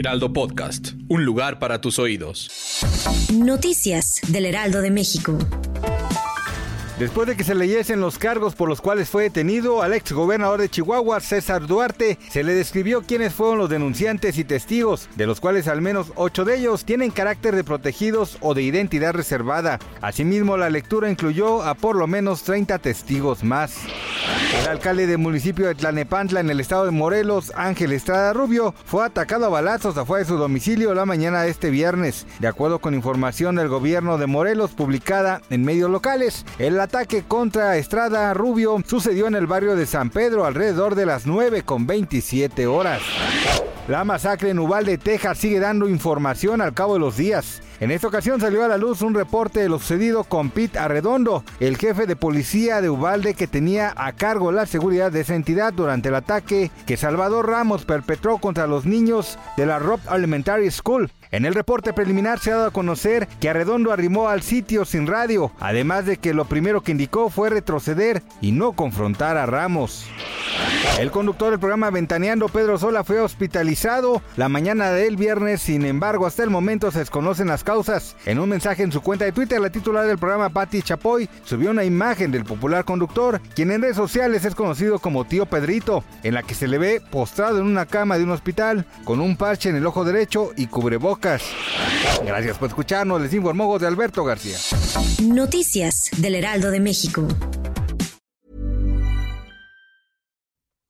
Heraldo Podcast, un lugar para tus oídos. Noticias del Heraldo de México. Después de que se leyesen los cargos por los cuales fue detenido, al ex gobernador de Chihuahua, César Duarte, se le describió quiénes fueron los denunciantes y testigos, de los cuales al menos ocho de ellos tienen carácter de protegidos o de identidad reservada. Asimismo, la lectura incluyó a por lo menos 30 testigos más. El alcalde del municipio de Tlanepantla, en el estado de Morelos, Ángel Estrada Rubio, fue atacado a balazos afuera de su domicilio la mañana de este viernes. De acuerdo con información del gobierno de Morelos publicada en medios locales, el ataque contra Estrada Rubio sucedió en el barrio de San Pedro alrededor de las 9 con 27 horas. La masacre en Uvalde, Texas sigue dando información al cabo de los días. En esta ocasión salió a la luz un reporte de lo sucedido con Pete Arredondo, el jefe de policía de Uvalde que tenía a cargo la seguridad de esa entidad durante el ataque que Salvador Ramos perpetró contra los niños de la Rob Elementary School. En el reporte preliminar se ha dado a conocer que Arredondo arrimó al sitio sin radio, además de que lo primero que indicó fue retroceder y no confrontar a Ramos. El conductor del programa Ventaneando, Pedro Sola, fue hospitalizado la mañana del viernes, sin embargo, hasta el momento se desconocen las causas. En un mensaje en su cuenta de Twitter, la titular del programa, Patti Chapoy, subió una imagen del popular conductor, quien en redes sociales es conocido como Tío Pedrito, en la que se le ve postrado en una cama de un hospital, con un parche en el ojo derecho y cubrebocas. Gracias por escucharnos, les informó de Alberto García. Noticias del Heraldo de México.